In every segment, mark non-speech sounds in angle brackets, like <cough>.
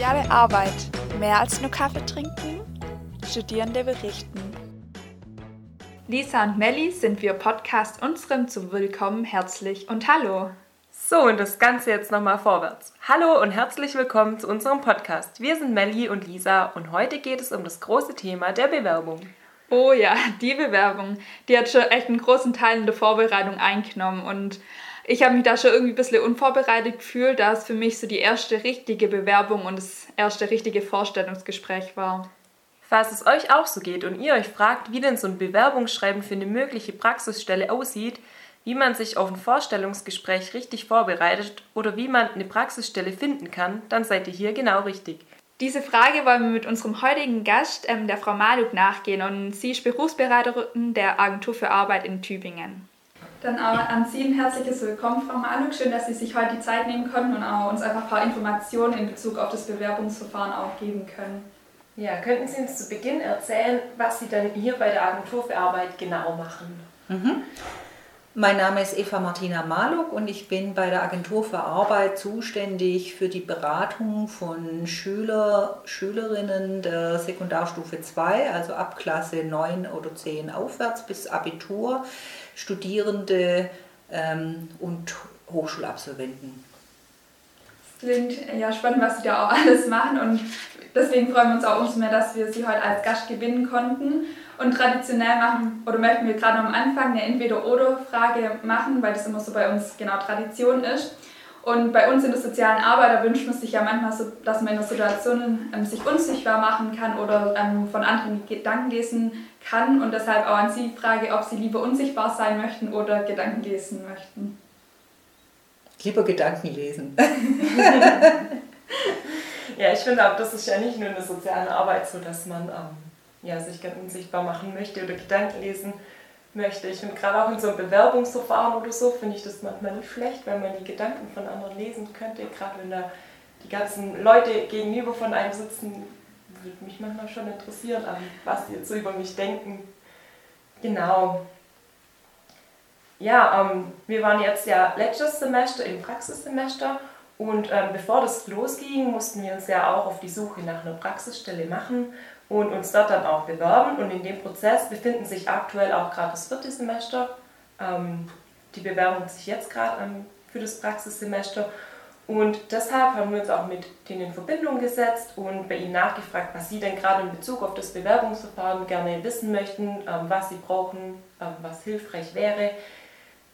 Soziale Arbeit. Mehr als nur Kaffee trinken? Studierende berichten. Lisa und Melli sind wir Podcast unserem zum Willkommen herzlich und hallo. So, und das Ganze jetzt nochmal vorwärts. Hallo und herzlich willkommen zu unserem Podcast. Wir sind Melli und Lisa und heute geht es um das große Thema der Bewerbung. Oh ja, die Bewerbung. Die hat schon echt einen großen Teil in der Vorbereitung eingenommen und ich habe mich da schon irgendwie ein bisschen unvorbereitet gefühlt, da es für mich so die erste richtige Bewerbung und das erste richtige Vorstellungsgespräch war. Falls es euch auch so geht und ihr euch fragt, wie denn so ein Bewerbungsschreiben für eine mögliche Praxisstelle aussieht, wie man sich auf ein Vorstellungsgespräch richtig vorbereitet oder wie man eine Praxisstelle finden kann, dann seid ihr hier genau richtig. Diese Frage wollen wir mit unserem heutigen Gast, ähm, der Frau Maluk, nachgehen und sie ist Berufsberaterin der Agentur für Arbeit in Tübingen. Dann auch an Sie ein herzliches Willkommen, Frau Maluk. Schön, dass Sie sich heute die Zeit nehmen können und auch uns einfach ein paar Informationen in Bezug auf das Bewerbungsverfahren auch geben können. Ja, könnten Sie uns zu Beginn erzählen, was Sie dann hier bei der Agentur für Arbeit genau machen? Mhm. Mein Name ist Eva Martina Maluk und ich bin bei der Agentur für Arbeit zuständig für die Beratung von Schüler, Schülerinnen der Sekundarstufe 2, also ab Klasse 9 oder 10 aufwärts bis Abitur, Studierende ähm, und Hochschulabsolventen. Klingt ja spannend, was Sie da auch <laughs> alles machen und deswegen freuen wir uns auch umso mehr, dass wir Sie heute als Gast gewinnen konnten. Und traditionell machen, oder möchten wir gerade am Anfang eine Entweder-Oder-Frage machen, weil das immer so bei uns genau Tradition ist. Und bei uns in der sozialen Arbeit, da wünscht man sich ja manchmal so, dass man in der Situation ähm, sich unsichtbar machen kann oder ähm, von anderen Gedanken lesen kann. Und deshalb auch an Sie die Frage, ob Sie lieber unsichtbar sein möchten oder Gedanken lesen möchten. Lieber Gedanken lesen. <laughs> ja, ich finde auch, das ist ja nicht nur in der sozialen Arbeit so, dass man ähm, ja, sich ganz unsichtbar machen möchte oder Gedanken lesen möchte. Ich finde gerade auch in so einem Bewerbungsverfahren oder so, finde ich das manchmal nicht schlecht, weil man die Gedanken von anderen lesen könnte. Gerade wenn da die ganzen Leute gegenüber von einem sitzen, würde mich manchmal schon interessieren, was die jetzt so über mich denken. Genau. Ja, ähm, wir waren jetzt ja letztes Semester im Praxissemester und ähm, bevor das losging, mussten wir uns ja auch auf die Suche nach einer Praxisstelle machen und uns dort dann auch bewerben. Und in dem Prozess befinden sich aktuell auch gerade das vierte Semester. Ähm, die bewerben sich jetzt gerade ähm, für das Praxissemester. Und deshalb haben wir uns auch mit denen in Verbindung gesetzt und bei ihnen nachgefragt, was sie denn gerade in Bezug auf das Bewerbungsverfahren gerne wissen möchten, ähm, was sie brauchen, ähm, was hilfreich wäre.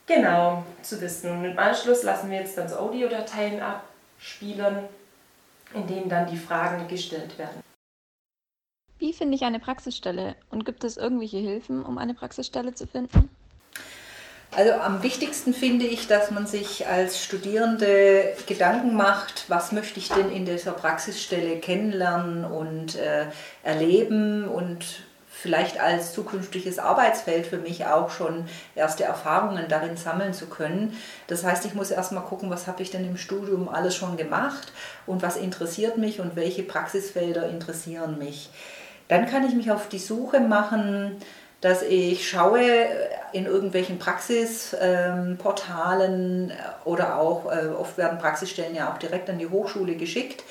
Genau, zu wissen. Und im Anschluss lassen wir jetzt dann so Audiodateien abspielen, in denen dann die Fragen gestellt werden. Wie finde ich eine Praxisstelle und gibt es irgendwelche Hilfen, um eine Praxisstelle zu finden? Also am wichtigsten finde ich, dass man sich als Studierende Gedanken macht, was möchte ich denn in dieser Praxisstelle kennenlernen und äh, erleben und vielleicht als zukünftiges Arbeitsfeld für mich auch schon erste Erfahrungen darin sammeln zu können. Das heißt, ich muss erstmal gucken, was habe ich denn im Studium alles schon gemacht und was interessiert mich und welche Praxisfelder interessieren mich. Dann kann ich mich auf die Suche machen, dass ich schaue in irgendwelchen Praxisportalen ähm, oder auch, äh, oft werden Praxisstellen ja auch direkt an die Hochschule geschickt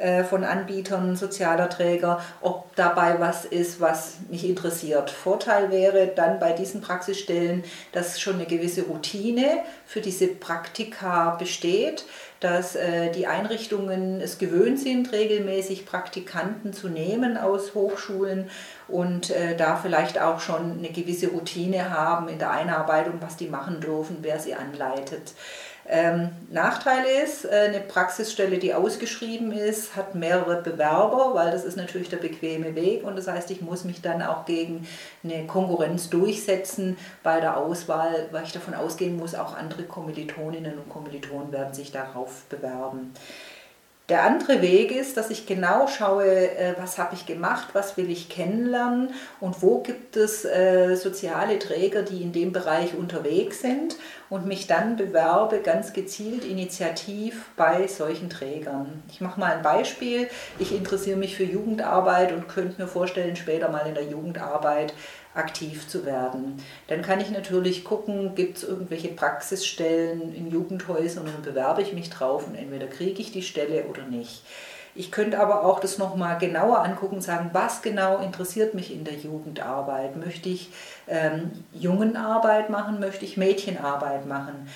äh, von Anbietern, sozialer Träger, ob dabei was ist, was mich interessiert. Vorteil wäre dann bei diesen Praxisstellen, dass schon eine gewisse Routine für diese Praktika besteht dass äh, die Einrichtungen es gewöhnt sind, regelmäßig Praktikanten zu nehmen aus Hochschulen und äh, da vielleicht auch schon eine gewisse Routine haben in der Einarbeitung, was die machen dürfen, wer sie anleitet. Ähm, Nachteil ist, äh, eine Praxisstelle, die ausgeschrieben ist, hat mehrere Bewerber, weil das ist natürlich der bequeme Weg und das heißt, ich muss mich dann auch gegen eine Konkurrenz durchsetzen bei der Auswahl, weil ich davon ausgehen muss, auch andere Kommilitoninnen und Kommilitonen werden sich darauf bewerben. Der andere Weg ist, dass ich genau schaue, äh, was habe ich gemacht, was will ich kennenlernen und wo gibt es äh, soziale Träger, die in dem Bereich unterwegs sind und mich dann bewerbe ganz gezielt initiativ bei solchen Trägern. Ich mache mal ein Beispiel. Ich interessiere mich für Jugendarbeit und könnte mir vorstellen, später mal in der Jugendarbeit aktiv zu werden. Dann kann ich natürlich gucken, gibt es irgendwelche Praxisstellen in Jugendhäusern und dann bewerbe ich mich drauf und entweder kriege ich die Stelle oder nicht. Ich könnte aber auch das nochmal genauer angucken und sagen, was genau interessiert mich in der Jugendarbeit? Möchte ich ähm, Jungenarbeit machen? Möchte ich Mädchenarbeit machen?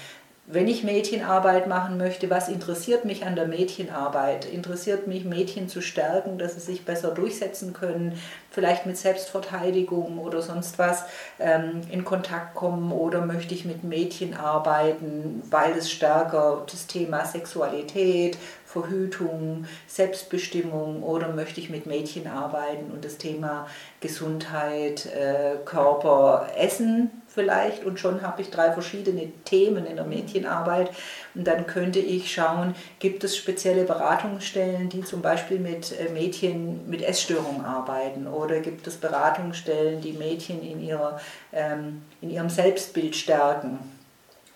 Wenn ich Mädchenarbeit machen möchte, was interessiert mich an der Mädchenarbeit? Interessiert mich, Mädchen zu stärken, dass sie sich besser durchsetzen können, vielleicht mit Selbstverteidigung oder sonst was ähm, in Kontakt kommen oder möchte ich mit Mädchen arbeiten, weil es stärker das Thema Sexualität, Verhütung, Selbstbestimmung oder möchte ich mit Mädchen arbeiten und das Thema Gesundheit, äh, Körper, Essen vielleicht und schon habe ich drei verschiedene Themen in der Mädchenarbeit und dann könnte ich schauen, gibt es spezielle Beratungsstellen, die zum Beispiel mit äh, Mädchen mit Essstörungen arbeiten oder gibt es Beratungsstellen, die Mädchen in, ihrer, ähm, in ihrem Selbstbild stärken.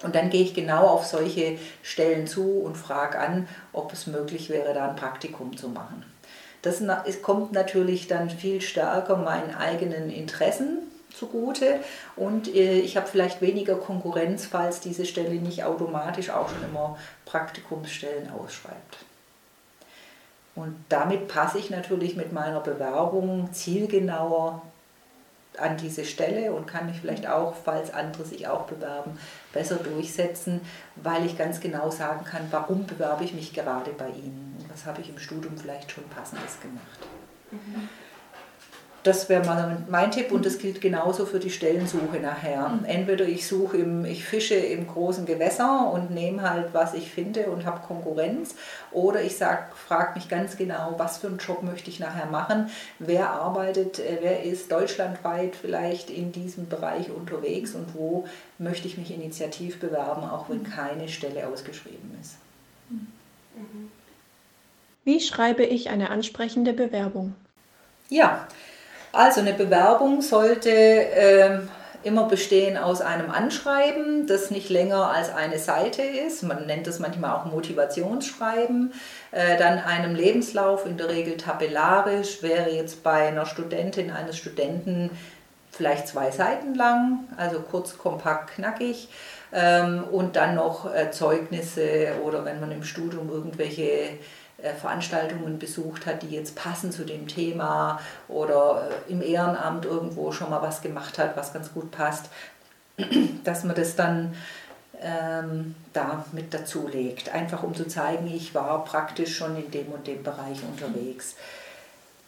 Und dann gehe ich genau auf solche Stellen zu und frage an, ob es möglich wäre, da ein Praktikum zu machen. Das kommt natürlich dann viel stärker meinen eigenen Interessen zugute und äh, ich habe vielleicht weniger Konkurrenz, falls diese Stelle nicht automatisch auch schon immer Praktikumsstellen ausschreibt. Und damit passe ich natürlich mit meiner Bewerbung zielgenauer an diese Stelle und kann mich vielleicht auch, falls andere sich auch bewerben, besser durchsetzen, weil ich ganz genau sagen kann, warum bewerbe ich mich gerade bei Ihnen was habe ich im Studium vielleicht schon passendes gemacht. Mhm das wäre mal mein Tipp und das gilt genauso für die Stellensuche nachher. Mhm. Entweder ich suche im, ich fische im großen Gewässer und nehme halt, was ich finde und habe Konkurrenz, oder ich frage mich ganz genau, was für einen Job möchte ich nachher machen, wer arbeitet, äh, wer ist deutschlandweit vielleicht in diesem Bereich unterwegs und wo möchte ich mich initiativ bewerben, auch wenn mhm. keine Stelle ausgeschrieben ist. Mhm. Wie schreibe ich eine ansprechende Bewerbung? Ja, also eine Bewerbung sollte äh, immer bestehen aus einem Anschreiben, das nicht länger als eine Seite ist. Man nennt das manchmal auch Motivationsschreiben. Äh, dann einem Lebenslauf, in der Regel tabellarisch, wäre jetzt bei einer Studentin, eines Studenten vielleicht zwei Seiten lang, also kurz, kompakt, knackig. Ähm, und dann noch äh, Zeugnisse oder wenn man im Studium irgendwelche äh, Veranstaltungen besucht hat, die jetzt passen zu dem Thema oder äh, im Ehrenamt irgendwo schon mal was gemacht hat, was ganz gut passt, <clears throat> dass man das dann ähm, da mit dazu legt. Einfach um zu zeigen, ich war praktisch schon in dem und dem Bereich unterwegs.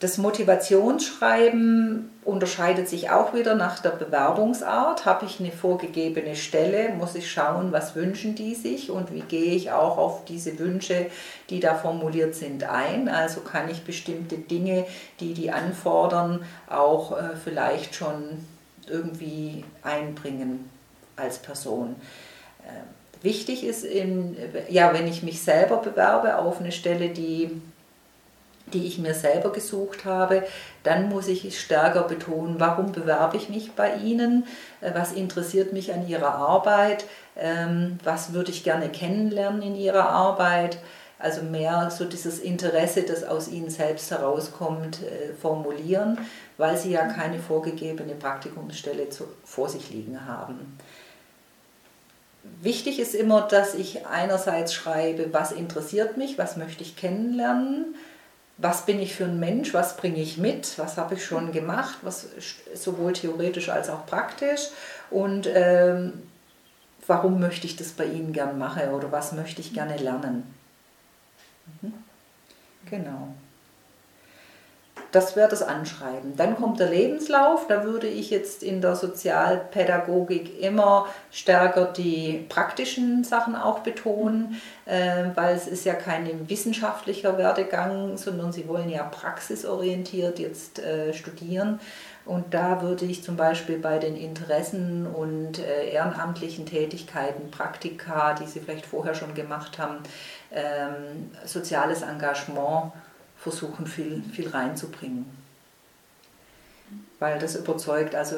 Das Motivationsschreiben unterscheidet sich auch wieder nach der Bewerbungsart. Habe ich eine vorgegebene Stelle, muss ich schauen, was wünschen die sich und wie gehe ich auch auf diese Wünsche, die da formuliert sind, ein. Also kann ich bestimmte Dinge, die die anfordern, auch äh, vielleicht schon irgendwie einbringen als Person. Äh, wichtig ist, in, ja, wenn ich mich selber bewerbe auf eine Stelle, die die ich mir selber gesucht habe, dann muss ich stärker betonen, warum bewerbe ich mich bei Ihnen, äh, was interessiert mich an Ihrer Arbeit, ähm, was würde ich gerne kennenlernen in Ihrer Arbeit. Also mehr so dieses Interesse, das aus Ihnen selbst herauskommt, äh, formulieren, weil Sie ja keine vorgegebene Praktikumsstelle vor sich liegen haben. Wichtig ist immer, dass ich einerseits schreibe, was interessiert mich, was möchte ich kennenlernen, was bin ich für ein Mensch, was bringe ich mit, was habe ich schon gemacht, was sowohl theoretisch als auch praktisch und ähm, warum möchte ich das bei Ihnen gern machen oder was möchte ich gerne lernen. Mhm. Genau. Das wäre das Anschreiben. Dann kommt der Lebenslauf. Da würde ich jetzt in der Sozialpädagogik immer stärker die praktischen Sachen auch betonen, äh, weil es ist ja kein wissenschaftlicher Werdegang, sondern sie wollen ja praxisorientiert jetzt äh, studieren. Und da würde ich zum Beispiel bei den Interessen und äh, ehrenamtlichen Tätigkeiten, Praktika, die Sie vielleicht vorher schon gemacht haben, ähm, soziales Engagement versuchen, viel, viel reinzubringen. Weil das überzeugt, also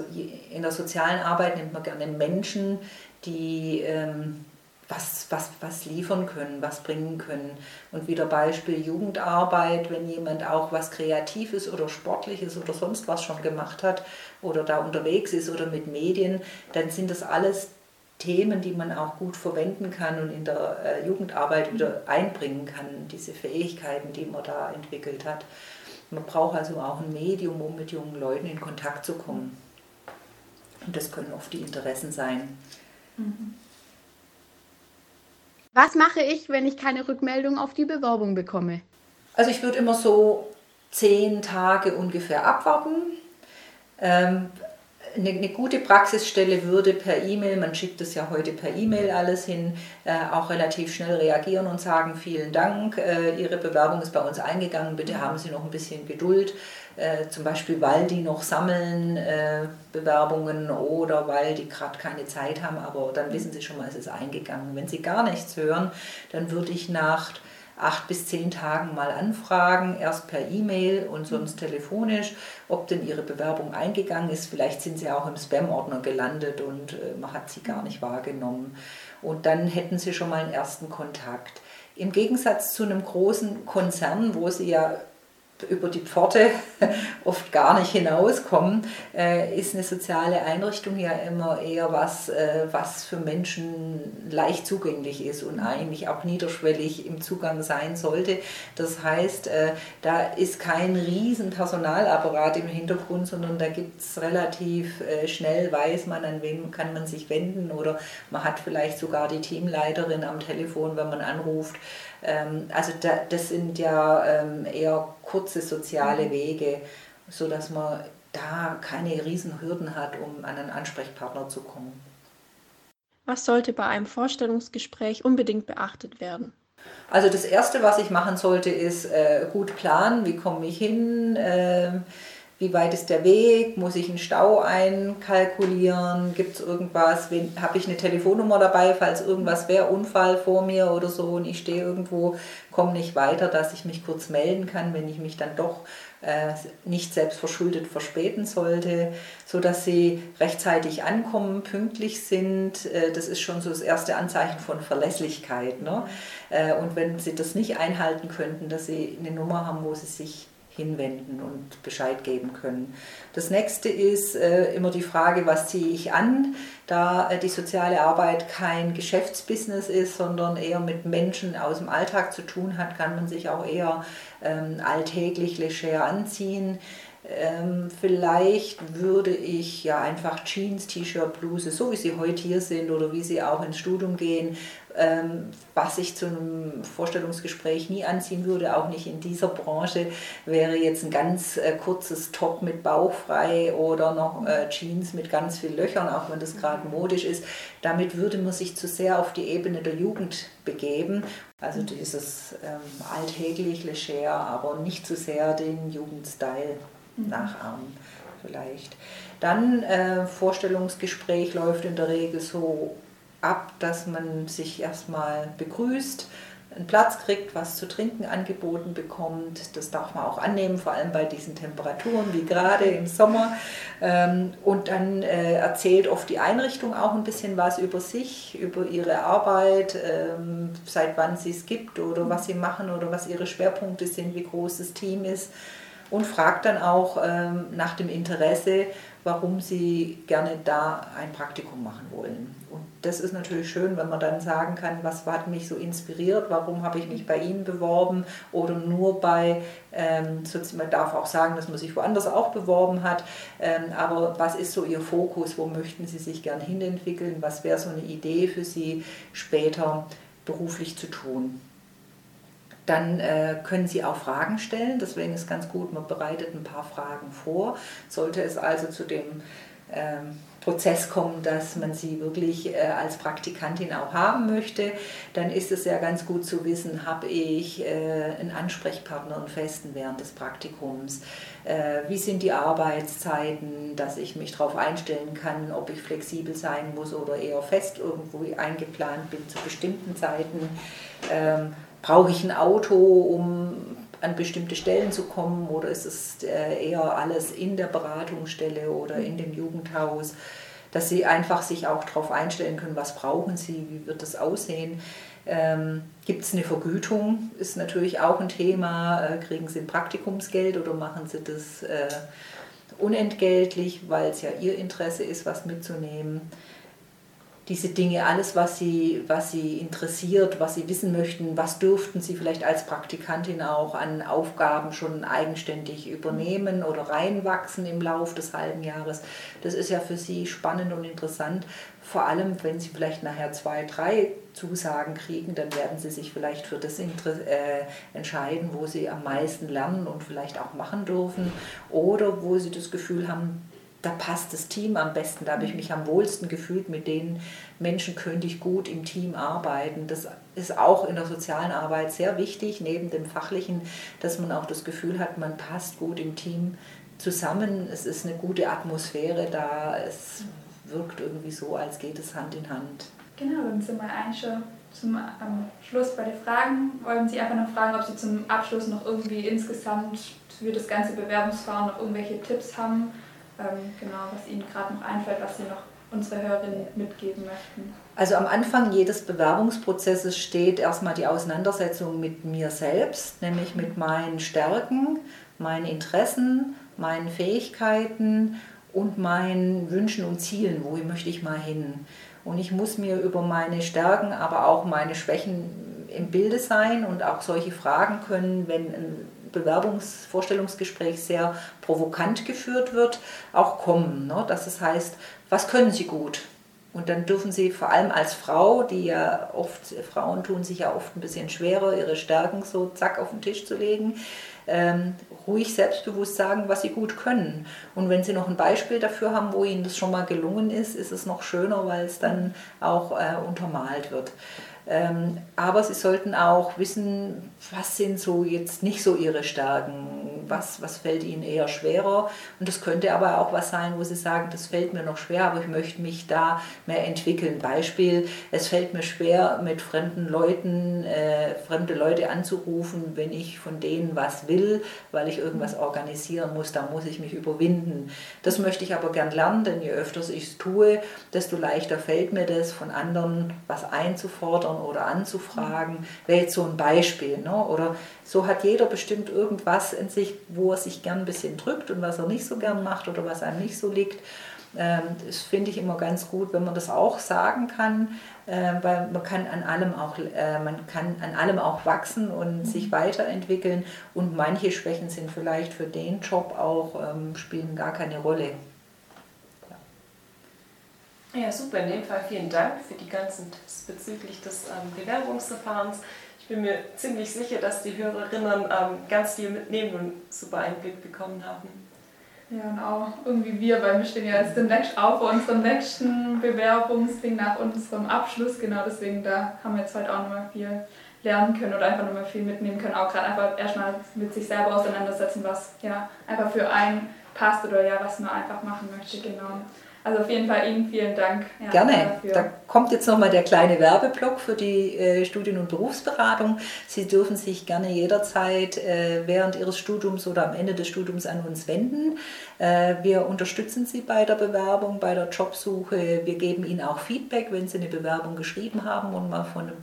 in der sozialen Arbeit nimmt man gerne Menschen, die ähm, was, was, was liefern können, was bringen können. Und wieder Beispiel Jugendarbeit, wenn jemand auch was Kreatives oder Sportliches oder sonst was schon gemacht hat oder da unterwegs ist oder mit Medien, dann sind das alles Themen, die man auch gut verwenden kann und in der äh, Jugendarbeit wieder einbringen kann, diese Fähigkeiten, die man da entwickelt hat. Man braucht also auch ein Medium, um mit jungen Leuten in Kontakt zu kommen. Und das können oft die Interessen sein. Mhm. Was mache ich, wenn ich keine Rückmeldung auf die Bewerbung bekomme? Also ich würde immer so zehn Tage ungefähr abwarten. Ähm, eine, eine, gute Praxisstelle würde per E-Mail, man schickt es ja heute per E-Mail alles hin, äh, auch relativ schnell reagieren und sagen, vielen Dank, äh, Ihre Bewerbung ist bei uns eingegangen, bitte haben Sie noch ein bisschen Geduld. Äh, zum Beispiel, weil die noch sammeln äh, Bewerbungen oder weil die gerade keine Zeit haben, aber dann wissen Sie schon mal, es ist eingegangen. Wenn Sie gar nichts hören, dann würde ich nach acht bis zehn Tagen mal anfragen, erst per E-Mail und sonst telefonisch, ob denn Ihre Bewerbung eingegangen ist. Vielleicht sind Sie auch im Spam-Ordner gelandet und äh, man hat Sie gar nicht wahrgenommen. Und dann hätten Sie schon mal einen ersten Kontakt. Im Gegensatz zu einem großen Konzern, wo Sie ja über die Pforte <laughs> oft gar nicht hinauskommen, äh, ist eine soziale Einrichtung ja immer eher was, äh, was für Menschen leicht zugänglich ist und eigentlich auch niederschwellig im Zugang sein sollte. Das heißt, äh, da ist kein riesen Personalapparat im Hintergrund, sondern da gibt es relativ schnell, weiß man, an wen kann man sich wenden oder man hat vielleicht sogar die Teamleiterin am Telefon, wenn man anruft. Ähm, also das sind ja ähm, eher kurze soziale. Wege, sodass man da keine Riesenhürden hat, um an einen Ansprechpartner zu kommen. Was sollte bei einem Vorstellungsgespräch unbedingt beachtet werden? Also das Erste, was ich machen sollte, ist äh, gut planen, wie komme ich hin, äh, wie weit ist der Weg, muss ich einen Stau einkalkulieren, gibt es irgendwas, habe ich eine Telefonnummer dabei, falls irgendwas wäre, Unfall vor mir oder so und ich stehe irgendwo, komme nicht weiter, dass ich mich kurz melden kann, wenn ich mich dann doch äh, nicht selbst verschuldet verspäten sollte, sodass sie rechtzeitig ankommen, pünktlich sind. Äh, das ist schon so das erste Anzeichen von Verlässlichkeit. Ne? Äh, und wenn sie das nicht einhalten könnten, dass sie eine Nummer haben, wo sie sich hinwenden und Bescheid geben können. Das nächste ist äh, immer die Frage, was ziehe ich an? Da äh, die soziale Arbeit kein Geschäftsbusiness ist, sondern eher mit Menschen aus dem Alltag zu tun hat, kann man sich auch eher ähm, alltäglich leger anziehen. Ähm, vielleicht würde ich ja einfach Jeans, T-Shirt, Bluse, so wie sie heute hier sind oder wie sie auch ins Studium gehen, was ich zu einem Vorstellungsgespräch nie anziehen würde, auch nicht in dieser Branche, wäre jetzt ein ganz äh, kurzes Top mit Bauch frei oder noch äh, Jeans mit ganz vielen Löchern, auch wenn das gerade modisch ist. Damit würde man sich zu sehr auf die Ebene der Jugend begeben. Also dieses ähm, alltäglich, leger, aber nicht zu sehr den Jugendstyle mhm. nachahmen vielleicht. Dann äh, Vorstellungsgespräch läuft in der Regel so ab, dass man sich erstmal begrüßt, einen Platz kriegt, was zu trinken angeboten bekommt. Das darf man auch annehmen, vor allem bei diesen Temperaturen wie gerade im Sommer. Ähm, und dann äh, erzählt oft die Einrichtung auch ein bisschen was über sich, über ihre Arbeit, ähm, seit wann sie es gibt oder was sie machen oder was ihre Schwerpunkte sind, wie groß das Team ist. Und fragt dann auch ähm, nach dem Interesse, warum sie gerne da ein Praktikum machen wollen. Und das ist natürlich schön, wenn man dann sagen kann, was hat mich so inspiriert, warum habe ich mich bei Ihnen beworben oder nur bei, ähm, man darf auch sagen, dass man sich woanders auch beworben hat, ähm, aber was ist so Ihr Fokus, wo möchten Sie sich gern hinentwickeln, was wäre so eine Idee für Sie später beruflich zu tun. Dann äh, können Sie auch Fragen stellen, deswegen ist ganz gut, man bereitet ein paar Fragen vor. Sollte es also zu dem ähm, Prozess kommen, dass man sie wirklich äh, als Praktikantin auch haben möchte, dann ist es ja ganz gut zu wissen, habe ich äh, einen Ansprechpartner, einen festen während des Praktikums, äh, wie sind die Arbeitszeiten, dass ich mich darauf einstellen kann, ob ich flexibel sein muss oder eher fest irgendwo eingeplant bin zu bestimmten Zeiten. Ähm, brauche ich ein Auto, um an bestimmte Stellen zu kommen oder ist es äh, eher alles in der Beratungsstelle oder in dem Jugendhaus, dass sie einfach sich auch darauf einstellen können, was brauchen sie, wie wird das aussehen. Ähm, Gibt es eine Vergütung? Ist natürlich auch ein Thema. Äh, kriegen Sie ein Praktikumsgeld oder machen Sie das äh, unentgeltlich, weil es ja Ihr Interesse ist, was mitzunehmen? Diese Dinge, alles, was sie, was sie interessiert, was sie wissen möchten, was dürften sie vielleicht als Praktikantin auch an Aufgaben schon eigenständig übernehmen oder reinwachsen im Laufe des halben Jahres. Das ist ja für sie spannend und interessant. Vor allem, wenn sie vielleicht nachher zwei, drei Zusagen kriegen, dann werden sie sich vielleicht für das äh, entscheiden, wo sie am meisten lernen und vielleicht auch machen dürfen oder wo sie das Gefühl haben, da passt das Team am besten, da habe ich mich am wohlsten gefühlt, mit den Menschen könnte ich gut im Team arbeiten. Das ist auch in der sozialen Arbeit sehr wichtig, neben dem fachlichen, dass man auch das Gefühl hat, man passt gut im Team zusammen, es ist eine gute Atmosphäre da, es wirkt irgendwie so, als geht es Hand in Hand. Genau, dann sind wir eigentlich schon zum am Schluss bei den Fragen. Wollen Sie einfach noch fragen, ob Sie zum Abschluss noch irgendwie insgesamt für das ganze Bewerbungsfahren noch irgendwelche Tipps haben? Ähm, genau, was Ihnen gerade noch einfällt, was Sie noch unsere Hörerinnen mitgeben möchten? Also am Anfang jedes Bewerbungsprozesses steht erstmal die Auseinandersetzung mit mir selbst, nämlich mit meinen Stärken, meinen Interessen, meinen Fähigkeiten und meinen Wünschen und Zielen. Wo möchte ich mal hin? Und ich muss mir über meine Stärken, aber auch meine Schwächen im Bilde sein und auch solche Fragen können, wenn ein Bewerbungsvorstellungsgespräch sehr provokant geführt wird, auch kommen. Ne? Dass es heißt, was können Sie gut? Und dann dürfen Sie vor allem als Frau, die ja oft, Frauen tun sich ja oft ein bisschen schwerer, ihre Stärken so zack auf den Tisch zu legen, ähm, ruhig selbstbewusst sagen, was sie gut können. Und wenn Sie noch ein Beispiel dafür haben, wo Ihnen das schon mal gelungen ist, ist es noch schöner, weil es dann auch äh, untermalt wird. Ähm, aber sie sollten auch wissen, was sind so jetzt nicht so ihre Stärken, was, was fällt ihnen eher schwerer. Und das könnte aber auch was sein, wo sie sagen, das fällt mir noch schwer, aber ich möchte mich da mehr entwickeln. Beispiel, es fällt mir schwer, mit fremden Leuten, äh, fremde Leute anzurufen, wenn ich von denen was will, weil ich irgendwas organisieren muss, da muss ich mich überwinden. Das möchte ich aber gern lernen, denn je öfter ich es tue, desto leichter fällt mir das, von anderen was einzufordern oder anzufragen, wäre jetzt so ein Beispiel. Ne? Oder so hat jeder bestimmt irgendwas in sich, wo er sich gern ein bisschen drückt und was er nicht so gern macht oder was einem nicht so liegt. Ähm, das finde ich immer ganz gut, wenn man das auch sagen kann, äh, weil man kann an allem auch, äh, man kann an allem auch wachsen und mhm. sich weiterentwickeln und manche Schwächen sind vielleicht für den Job auch, ähm, spielen gar keine Rolle. Ja, super. In dem Fall vielen Dank für die ganzen Tipps bezüglich des ähm, Bewerbungsverfahrens. Bin mir ziemlich sicher, dass die Hörerinnen ähm, ganz viel mitnehmen und super Einblick bekommen haben. Ja, und auch irgendwie wir, weil wir stehen ja jetzt demnächst auch vor unserem nächsten Bewerbungsding nach unserem Abschluss. Genau deswegen, da haben wir jetzt heute auch nochmal viel lernen können oder einfach nochmal viel mitnehmen können. Auch gerade einfach erstmal mit sich selber auseinandersetzen, was ja einfach für einen passt oder ja, was man einfach machen möchte. Genau. Also auf jeden Fall Ihnen vielen Dank. Ja, Gerne. Dafür. Da kommt jetzt nochmal der kleine Werbeblock für die äh, Studien- und Berufsberatung. Sie dürfen sich gerne jederzeit äh, während Ihres Studiums oder am Ende des Studiums an uns wenden. Äh, wir unterstützen Sie bei der Bewerbung, bei der Jobsuche. Wir geben Ihnen auch Feedback, wenn Sie eine Bewerbung geschrieben haben und mal von einem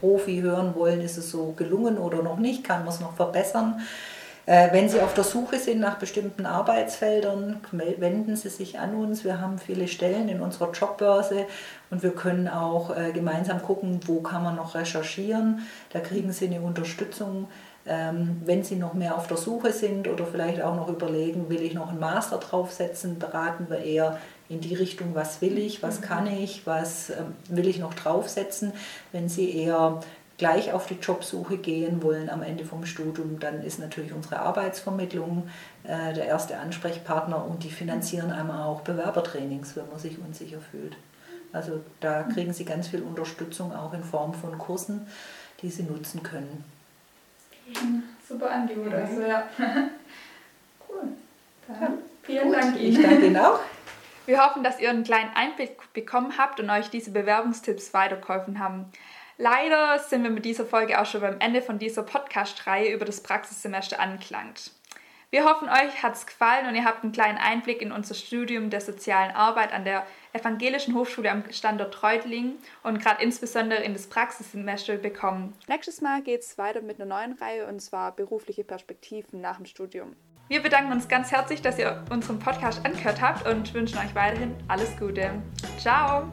Profi hören wollen, ist es so gelungen oder noch nicht, kann man es noch verbessern. Äh, wenn Sie auf der Suche sind nach bestimmten Arbeitsfeldern, wenden Sie sich an uns. Wir haben viele Stellen in unserer Jobbörse und wir können auch äh, gemeinsam gucken, wo kann man noch recherchieren. Da kriegen Sie eine Unterstützung. Ähm, wenn Sie noch mehr auf der Suche sind oder vielleicht auch noch überlegen, will ich noch einen Master draufsetzen, beraten wir eher in die Richtung, was will ich, was kann ich, was ähm, will ich noch draufsetzen. Wenn Sie eher gleich auf die Jobsuche gehen wollen am Ende vom Studium, dann ist natürlich unsere Arbeitsvermittlung äh, der erste Ansprechpartner und die finanzieren einmal auch Bewerbertrainings, wenn man sich unsicher fühlt. Also da kriegen Sie ganz viel Unterstützung auch in Form von Kursen, die Sie nutzen können. Super Angebot, also ja. <laughs> cool. Dann vielen Gut. Dank Ihnen. Ich danke Ihnen auch. Wir hoffen, dass ihr einen kleinen Einblick bekommen habt und euch diese Bewerbungstipps weitergeholfen haben. Leider sind wir mit dieser Folge auch schon beim Ende von dieser Podcast-Reihe über das Praxissemester angelangt. Wir hoffen, euch hat es gefallen und ihr habt einen kleinen Einblick in unser Studium der sozialen Arbeit an der Evangelischen Hochschule am Standort Treutlingen und gerade insbesondere in das Praxissemester bekommen. Nächstes Mal geht es weiter mit einer neuen Reihe und zwar berufliche Perspektiven nach dem Studium. Wir bedanken uns ganz herzlich, dass ihr unseren Podcast angehört habt und wünschen euch weiterhin alles Gute. Ciao!